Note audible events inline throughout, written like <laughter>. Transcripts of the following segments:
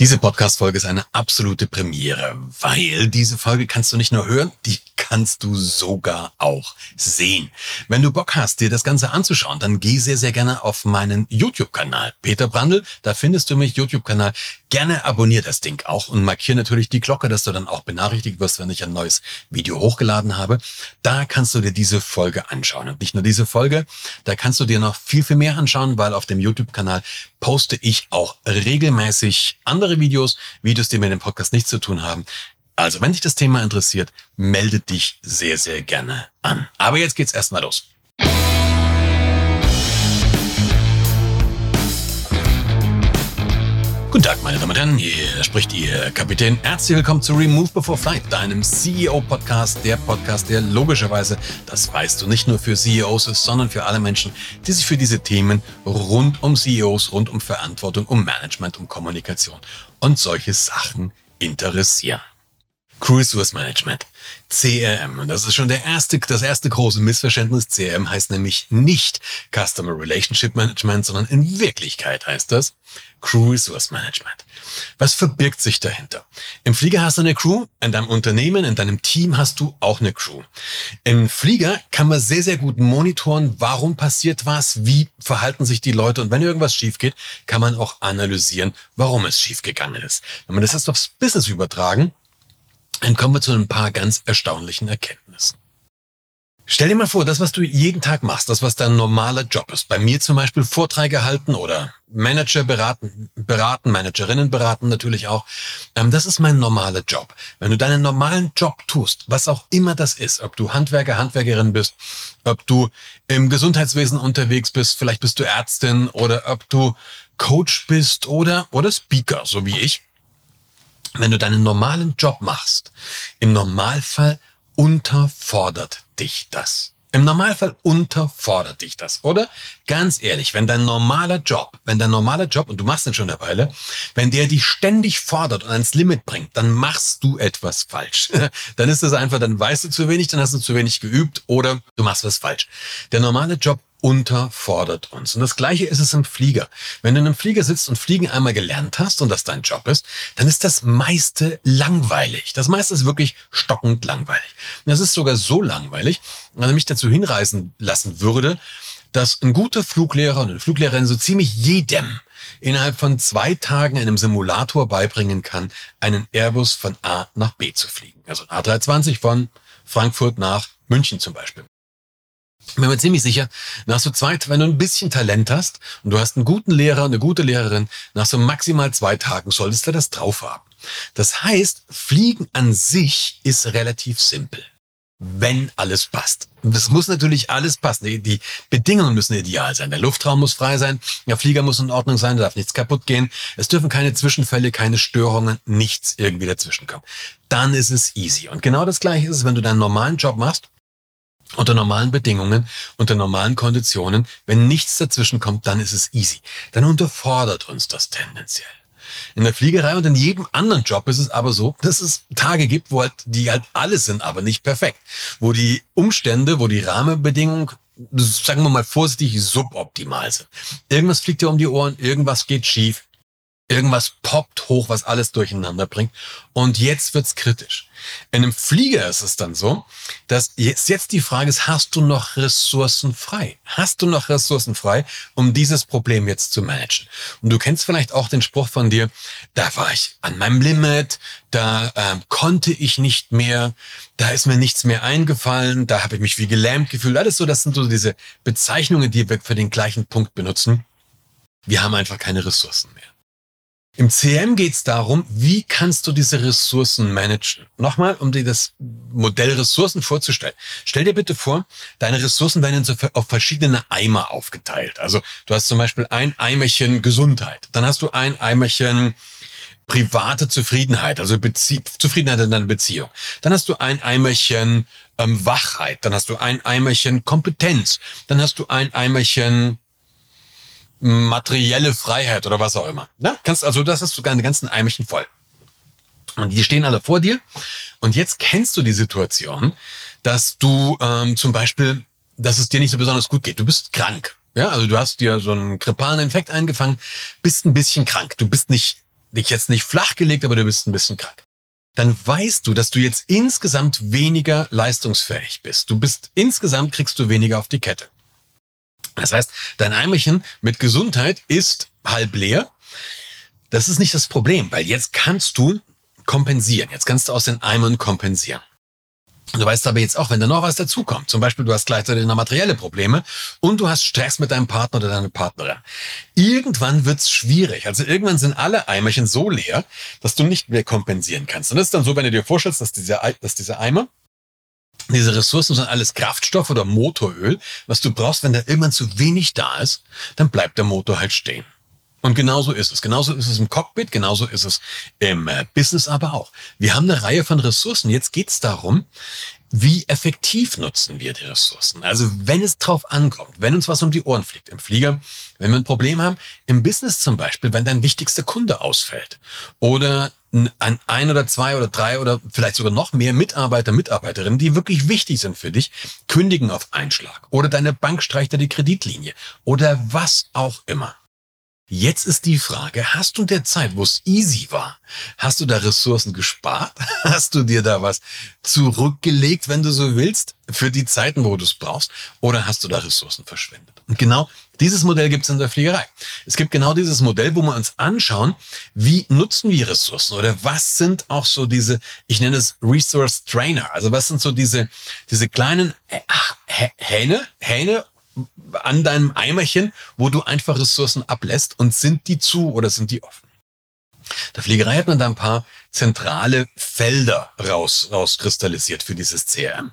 Diese Podcast-Folge ist eine absolute Premiere, weil diese Folge kannst du nicht nur hören, die kannst du sogar auch sehen. Wenn du Bock hast, dir das Ganze anzuschauen, dann geh sehr, sehr gerne auf meinen YouTube-Kanal. Peter Brandl, da findest du mich, YouTube-Kanal. Gerne abonnier das Ding auch und markier natürlich die Glocke, dass du dann auch benachrichtigt wirst, wenn ich ein neues Video hochgeladen habe. Da kannst du dir diese Folge anschauen. Und nicht nur diese Folge, da kannst du dir noch viel, viel mehr anschauen, weil auf dem YouTube-Kanal poste ich auch regelmäßig andere Videos, Videos, die mit dem Podcast nichts zu tun haben. Also, wenn dich das Thema interessiert, melde dich sehr, sehr gerne an. Aber jetzt geht's erstmal los. Guten Tag, meine Damen und Herren, hier spricht Ihr Kapitän. Herzlich willkommen zu Remove Before Flight, deinem CEO-Podcast, der Podcast, der logischerweise, das weißt du, nicht nur für CEOs ist, sondern für alle Menschen, die sich für diese Themen rund um CEOs, rund um Verantwortung, um Management, um Kommunikation und solche Sachen interessieren. Crew Resource Management. CRM. Und das ist schon der erste, das erste große Missverständnis. CRM heißt nämlich nicht Customer Relationship Management, sondern in Wirklichkeit heißt das Crew Resource Management. Was verbirgt sich dahinter? Im Flieger hast du eine Crew, in deinem Unternehmen, in deinem Team hast du auch eine Crew. Im Flieger kann man sehr, sehr gut monitoren, warum passiert was, wie verhalten sich die Leute und wenn irgendwas schief geht, kann man auch analysieren, warum es schief gegangen ist. Wenn man das jetzt aufs Business übertragen, dann kommen wir zu ein paar ganz erstaunlichen Erkenntnissen. Stell dir mal vor, das, was du jeden Tag machst, das, was dein normaler Job ist. Bei mir zum Beispiel Vorträge halten oder Manager beraten, beraten, Managerinnen beraten natürlich auch. Ähm, das ist mein normaler Job. Wenn du deinen normalen Job tust, was auch immer das ist, ob du Handwerker, Handwerkerin bist, ob du im Gesundheitswesen unterwegs bist, vielleicht bist du Ärztin oder ob du Coach bist oder, oder Speaker, so wie ich wenn du deinen normalen Job machst, im Normalfall unterfordert dich das. Im Normalfall unterfordert dich das, oder? Ganz ehrlich, wenn dein normaler Job, wenn dein normaler Job, und du machst den schon eine Weile, wenn der dich ständig fordert und ans Limit bringt, dann machst du etwas falsch. <laughs> dann ist es einfach, dann weißt du zu wenig, dann hast du zu wenig geübt oder du machst was falsch. Der normale Job unterfordert uns. Und das Gleiche ist es im Flieger. Wenn du in einem Flieger sitzt und Fliegen einmal gelernt hast und das dein Job ist, dann ist das meiste langweilig. Das meiste ist wirklich stockend langweilig. Und das ist sogar so langweilig, dass er mich dazu hinreisen lassen würde, dass ein guter Fluglehrer und eine Fluglehrerin so ziemlich jedem innerhalb von zwei Tagen einem Simulator beibringen kann, einen Airbus von A nach B zu fliegen. Also ein A320 von Frankfurt nach München zum Beispiel bin mir ziemlich sicher, nach so zwei, wenn du ein bisschen Talent hast und du hast einen guten Lehrer, eine gute Lehrerin, nach so maximal zwei Tagen solltest du das drauf haben. Das heißt, Fliegen an sich ist relativ simpel. Wenn alles passt. Das muss natürlich alles passen. Die, die, Bedingungen müssen ideal sein. Der Luftraum muss frei sein. Der Flieger muss in Ordnung sein. Da darf nichts kaputt gehen. Es dürfen keine Zwischenfälle, keine Störungen, nichts irgendwie dazwischenkommen. Dann ist es easy. Und genau das Gleiche ist es, wenn du deinen normalen Job machst unter normalen Bedingungen, unter normalen Konditionen, wenn nichts dazwischen kommt, dann ist es easy. Dann unterfordert uns das tendenziell. In der Fliegerei und in jedem anderen Job ist es aber so, dass es Tage gibt, wo halt die halt alles sind, aber nicht perfekt. Wo die Umstände, wo die Rahmenbedingungen, sagen wir mal vorsichtig, suboptimal sind. Irgendwas fliegt dir um die Ohren, irgendwas geht schief, Irgendwas poppt hoch, was alles durcheinander bringt. Und jetzt wird's kritisch. In einem Flieger ist es dann so, dass jetzt, jetzt die Frage ist, hast du noch Ressourcen frei? Hast du noch Ressourcen frei, um dieses Problem jetzt zu managen? Und du kennst vielleicht auch den Spruch von dir, da war ich an meinem Limit, da ähm, konnte ich nicht mehr, da ist mir nichts mehr eingefallen, da habe ich mich wie gelähmt gefühlt. Alles so, das sind so diese Bezeichnungen, die wir für den gleichen Punkt benutzen. Wir haben einfach keine Ressourcen mehr. Im CM geht es darum, wie kannst du diese Ressourcen managen? Nochmal, um dir das Modell Ressourcen vorzustellen. Stell dir bitte vor, deine Ressourcen werden auf verschiedene Eimer aufgeteilt. Also du hast zum Beispiel ein Eimerchen Gesundheit, dann hast du ein Eimerchen private Zufriedenheit, also Bezie Zufriedenheit in deiner Beziehung. Dann hast du ein Eimerchen ähm, Wachheit, dann hast du ein Eimerchen Kompetenz, dann hast du ein Eimerchen materielle Freiheit oder was auch immer. Ne? Kannst also, das ist sogar eine ganzen Eimerchen voll. Und die stehen alle vor dir. Und jetzt kennst du die Situation, dass du ähm, zum Beispiel, dass es dir nicht so besonders gut geht. Du bist krank. Ja, also du hast dir so einen grippalen Infekt eingefangen, bist ein bisschen krank. Du bist nicht dich jetzt nicht flachgelegt, aber du bist ein bisschen krank. Dann weißt du, dass du jetzt insgesamt weniger leistungsfähig bist. Du bist insgesamt kriegst du weniger auf die Kette. Das heißt, dein Eimerchen mit Gesundheit ist halb leer. Das ist nicht das Problem, weil jetzt kannst du kompensieren. Jetzt kannst du aus den Eimern kompensieren. Du weißt aber jetzt auch, wenn da noch was dazukommt, zum Beispiel du hast gleichzeitig noch materielle Probleme und du hast Stress mit deinem Partner oder deiner Partnerin. Irgendwann wird's schwierig. Also irgendwann sind alle Eimerchen so leer, dass du nicht mehr kompensieren kannst. Und das ist dann so, wenn du dir vorstellst, dass diese, dass diese Eimer <laughs> diese Ressourcen sind alles Kraftstoff oder Motoröl, was du brauchst, wenn da irgendwann zu wenig da ist, dann bleibt der Motor halt stehen. Und genauso ist es. Genauso ist es im Cockpit, genauso ist es im äh, Business aber auch. Wir haben eine Reihe von Ressourcen. Jetzt geht es darum, wie effektiv nutzen wir die Ressourcen? Also wenn es drauf ankommt, wenn uns was um die Ohren fliegt, im Flieger, wenn wir ein Problem haben, im Business zum Beispiel, wenn dein wichtigster Kunde ausfällt oder ein, ein oder zwei oder drei oder vielleicht sogar noch mehr Mitarbeiter, Mitarbeiterinnen, die wirklich wichtig sind für dich, kündigen auf Einschlag oder deine Bank streicht dir die Kreditlinie oder was auch immer. Jetzt ist die Frage, hast du in der Zeit, wo es easy war, hast du da Ressourcen gespart? <laughs> Hast du dir da was zurückgelegt, wenn du so willst, für die Zeiten, wo du es brauchst? Oder hast du da Ressourcen verschwendet? Und genau dieses Modell gibt es in der Fliegerei. Es gibt genau dieses Modell, wo wir uns anschauen, wie nutzen wir Ressourcen oder was sind auch so diese, ich nenne es Resource Trainer. Also was sind so diese, diese kleinen Hähne, Hähne an deinem Eimerchen, wo du einfach Ressourcen ablässt und sind die zu oder sind die offen? Der Fliegerei hat man da ein paar zentrale Felder raus, rauskristallisiert für dieses CRM,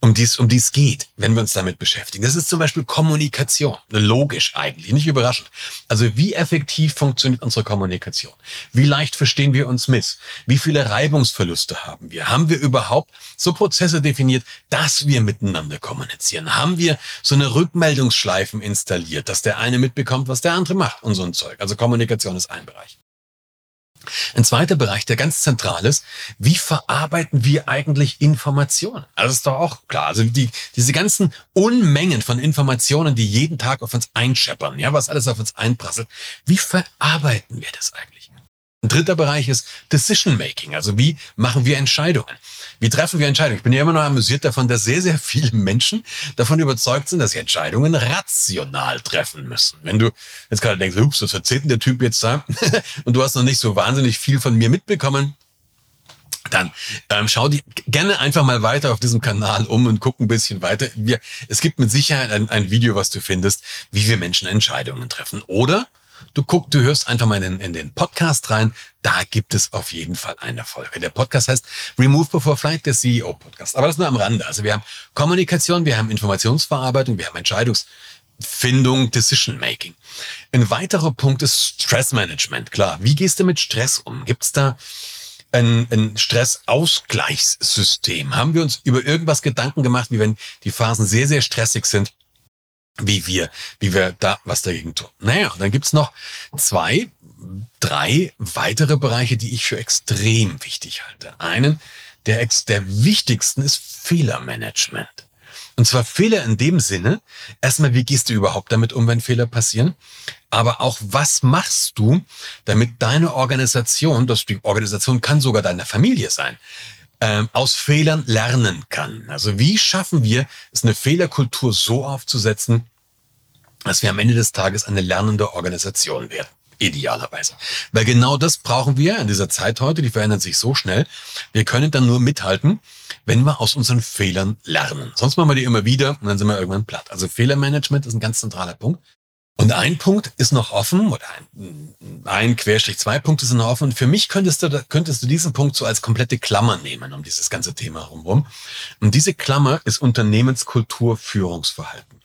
um dies, um dies geht, wenn wir uns damit beschäftigen. Das ist zum Beispiel Kommunikation. Logisch eigentlich, nicht überraschend. Also wie effektiv funktioniert unsere Kommunikation? Wie leicht verstehen wir uns mit? Wie viele Reibungsverluste haben wir? Haben wir überhaupt so Prozesse definiert, dass wir miteinander kommunizieren? Haben wir so eine Rückmeldungsschleifen installiert, dass der eine mitbekommt, was der andere macht und so ein Zeug? Also Kommunikation ist ein Bereich. Ein zweiter Bereich, der ganz zentral ist, wie verarbeiten wir eigentlich Informationen? Also ist doch auch klar. Also die, diese ganzen Unmengen von Informationen, die jeden Tag auf uns einscheppern, ja, was alles auf uns einprasselt, wie verarbeiten wir das eigentlich? Dritter Bereich ist Decision Making. Also wie machen wir Entscheidungen? Wie treffen wir Entscheidungen? Ich bin ja immer noch amüsiert davon, dass sehr, sehr viele Menschen davon überzeugt sind, dass sie Entscheidungen rational treffen müssen. Wenn du jetzt gerade denkst, ups, was erzählt denn der Typ jetzt da? <laughs> Und du hast noch nicht so wahnsinnig viel von mir mitbekommen, dann ähm, schau die gerne einfach mal weiter auf diesem Kanal um und guck ein bisschen weiter. Wir, es gibt mit Sicherheit ein, ein Video, was du findest, wie wir Menschen Entscheidungen treffen. Oder Du guckst, du hörst einfach mal in, in, den Podcast rein. Da gibt es auf jeden Fall eine Folge. Der Podcast heißt Remove Before Flight, der CEO Podcast. Aber das nur am Rande. Also wir haben Kommunikation, wir haben Informationsverarbeitung, wir haben Entscheidungsfindung, Decision Making. Ein weiterer Punkt ist Stressmanagement. Klar. Wie gehst du mit Stress um? Gibt's da ein, ein Stressausgleichssystem? Haben wir uns über irgendwas Gedanken gemacht, wie wenn die Phasen sehr, sehr stressig sind? Wie wir, wie wir da was dagegen tun. Naja, dann gibt's noch zwei, drei weitere Bereiche, die ich für extrem wichtig halte. Einen, der, der wichtigsten ist Fehlermanagement. Und zwar Fehler in dem Sinne, erstmal, wie gehst du überhaupt damit um, wenn Fehler passieren? Aber auch, was machst du, damit deine Organisation, das die Organisation kann sogar deine Familie sein, ähm, aus Fehlern lernen kann. Also wie schaffen wir es, eine Fehlerkultur so aufzusetzen, dass wir am Ende des Tages eine lernende Organisation werden? Idealerweise. Weil genau das brauchen wir in dieser Zeit heute, die verändern sich so schnell. Wir können dann nur mithalten, wenn wir aus unseren Fehlern lernen. Sonst machen wir die immer wieder und dann sind wir irgendwann platt. Also Fehlermanagement ist ein ganz zentraler Punkt. Und ein Punkt ist noch offen, oder ein, ein Querstrich, zwei Punkte sind noch offen. Für mich könntest du, könntest du diesen Punkt so als komplette Klammer nehmen um dieses ganze Thema herum. Und diese Klammer ist Unternehmenskultur, Führungsverhalten.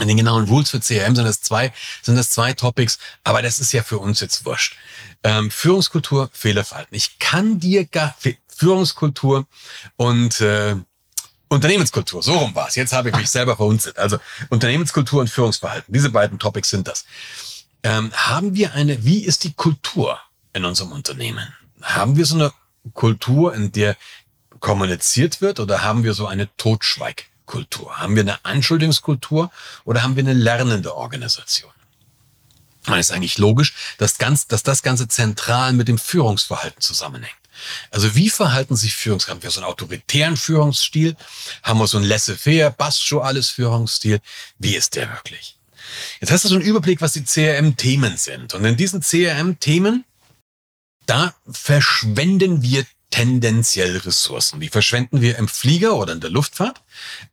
In den genauen Rules für CRM sind das zwei, sind das zwei Topics, aber das ist ja für uns jetzt wurscht. Ähm, Führungskultur, Fehlerverhalten. Ich kann dir gar, Führungskultur und äh, Unternehmenskultur, so rum war es. Jetzt habe ich mich selber verunzelt. Also Unternehmenskultur und Führungsverhalten, diese beiden Topics sind das. Ähm, haben wir eine, wie ist die Kultur in unserem Unternehmen? Haben wir so eine Kultur, in der kommuniziert wird oder haben wir so eine Totschweigkultur? Haben wir eine Anschuldigungskultur oder haben wir eine lernende Organisation? Man ist eigentlich logisch, dass, ganz, dass das Ganze zentral mit dem Führungsverhalten zusammenhängt. Also wie verhalten sich Führungskräfte? Haben wir so einen autoritären Führungsstil? Haben wir so einen laissez-faire, passt alles Führungsstil? Wie ist der wirklich? Jetzt hast du so einen Überblick, was die CRM-Themen sind. Und in diesen CRM-Themen, da verschwenden wir tendenziell Ressourcen. Die verschwenden wir im Flieger oder in der Luftfahrt.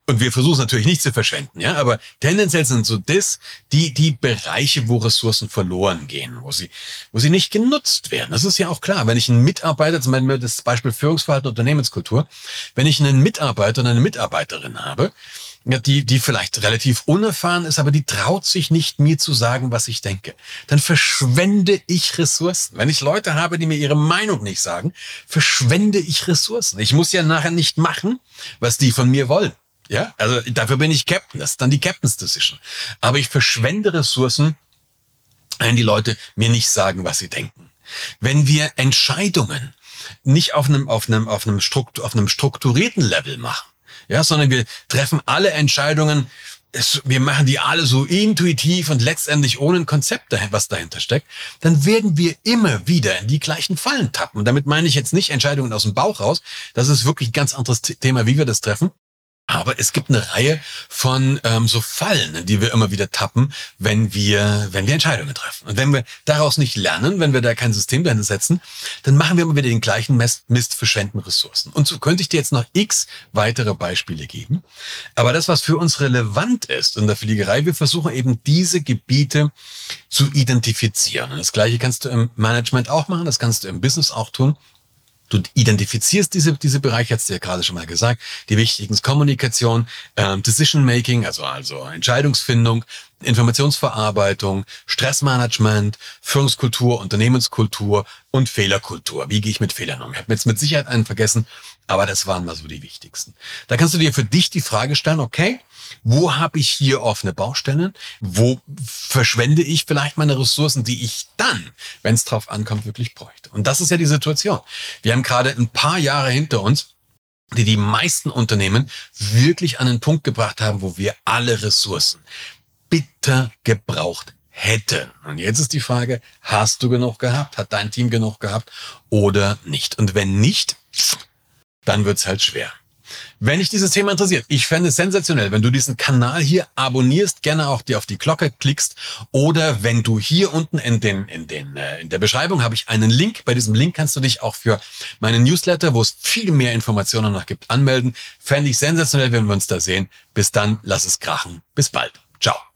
Und wir versuchen natürlich nicht zu verschwenden, ja, aber tendenziell sind so das die, die Bereiche, wo Ressourcen verloren gehen, wo sie, wo sie nicht genutzt werden. Das ist ja auch klar. Wenn ich einen Mitarbeiter, zum Beispiel das Beispiel Führungsverhalten, Unternehmenskultur, wenn ich einen Mitarbeiter und eine Mitarbeiterin habe, ja, die, die vielleicht relativ unerfahren ist, aber die traut sich nicht, mir zu sagen, was ich denke. Dann verschwende ich Ressourcen. Wenn ich Leute habe, die mir ihre Meinung nicht sagen, verschwende ich Ressourcen. Ich muss ja nachher nicht machen, was die von mir wollen. Ja, also dafür bin ich Captain. Das ist dann die Captain's Decision. Aber ich verschwende Ressourcen, wenn die Leute mir nicht sagen, was sie denken. Wenn wir Entscheidungen nicht auf einem, auf einem, auf einem, Struktur, auf einem strukturierten Level machen, ja, sondern wir treffen alle Entscheidungen, es, wir machen die alle so intuitiv und letztendlich ohne ein Konzept, was dahinter steckt, dann werden wir immer wieder in die gleichen Fallen tappen. Und damit meine ich jetzt nicht Entscheidungen aus dem Bauch raus. Das ist wirklich ein ganz anderes Thema, wie wir das treffen. Aber es gibt eine Reihe von ähm, so Fallen, die wir immer wieder tappen, wenn wir, wenn wir Entscheidungen treffen. Und wenn wir daraus nicht lernen, wenn wir da kein System dahinter setzen, dann machen wir immer wieder den gleichen Mist, Mist verschwenden Ressourcen. Und so könnte ich dir jetzt noch x weitere Beispiele geben. Aber das, was für uns relevant ist in der Fliegerei, wir versuchen eben diese Gebiete zu identifizieren. Und das Gleiche kannst du im Management auch machen, das kannst du im Business auch tun. Du identifizierst diese, diese Bereiche, hast du ja gerade schon mal gesagt, die wichtigen Kommunikation, ähm, Decision Making, also, also Entscheidungsfindung, Informationsverarbeitung, Stressmanagement, Führungskultur, Unternehmenskultur und Fehlerkultur. Wie gehe ich mit Fehlern um? Ich habe jetzt mit Sicherheit einen vergessen, aber das waren mal so die wichtigsten. Da kannst du dir für dich die Frage stellen, okay, wo habe ich hier offene Baustellen? Wo verschwende ich vielleicht meine Ressourcen, die ich dann, wenn es drauf ankommt, wirklich bräuchte? Und das ist ja die Situation. Wir haben gerade ein paar Jahre hinter uns, die die meisten Unternehmen wirklich an den Punkt gebracht haben, wo wir alle Ressourcen bitter gebraucht hätten. Und jetzt ist die Frage, hast du genug gehabt? Hat dein Team genug gehabt oder nicht? Und wenn nicht, dann wird's halt schwer. Wenn dich dieses Thema interessiert, ich fände es sensationell, wenn du diesen Kanal hier abonnierst, gerne auch dir auf die Glocke klickst oder wenn du hier unten in den in den äh, in der Beschreibung habe ich einen Link. Bei diesem Link kannst du dich auch für meinen Newsletter, wo es viel mehr Informationen noch gibt, anmelden. Fände ich sensationell, wenn wir uns da sehen. Bis dann, lass es krachen. Bis bald. Ciao.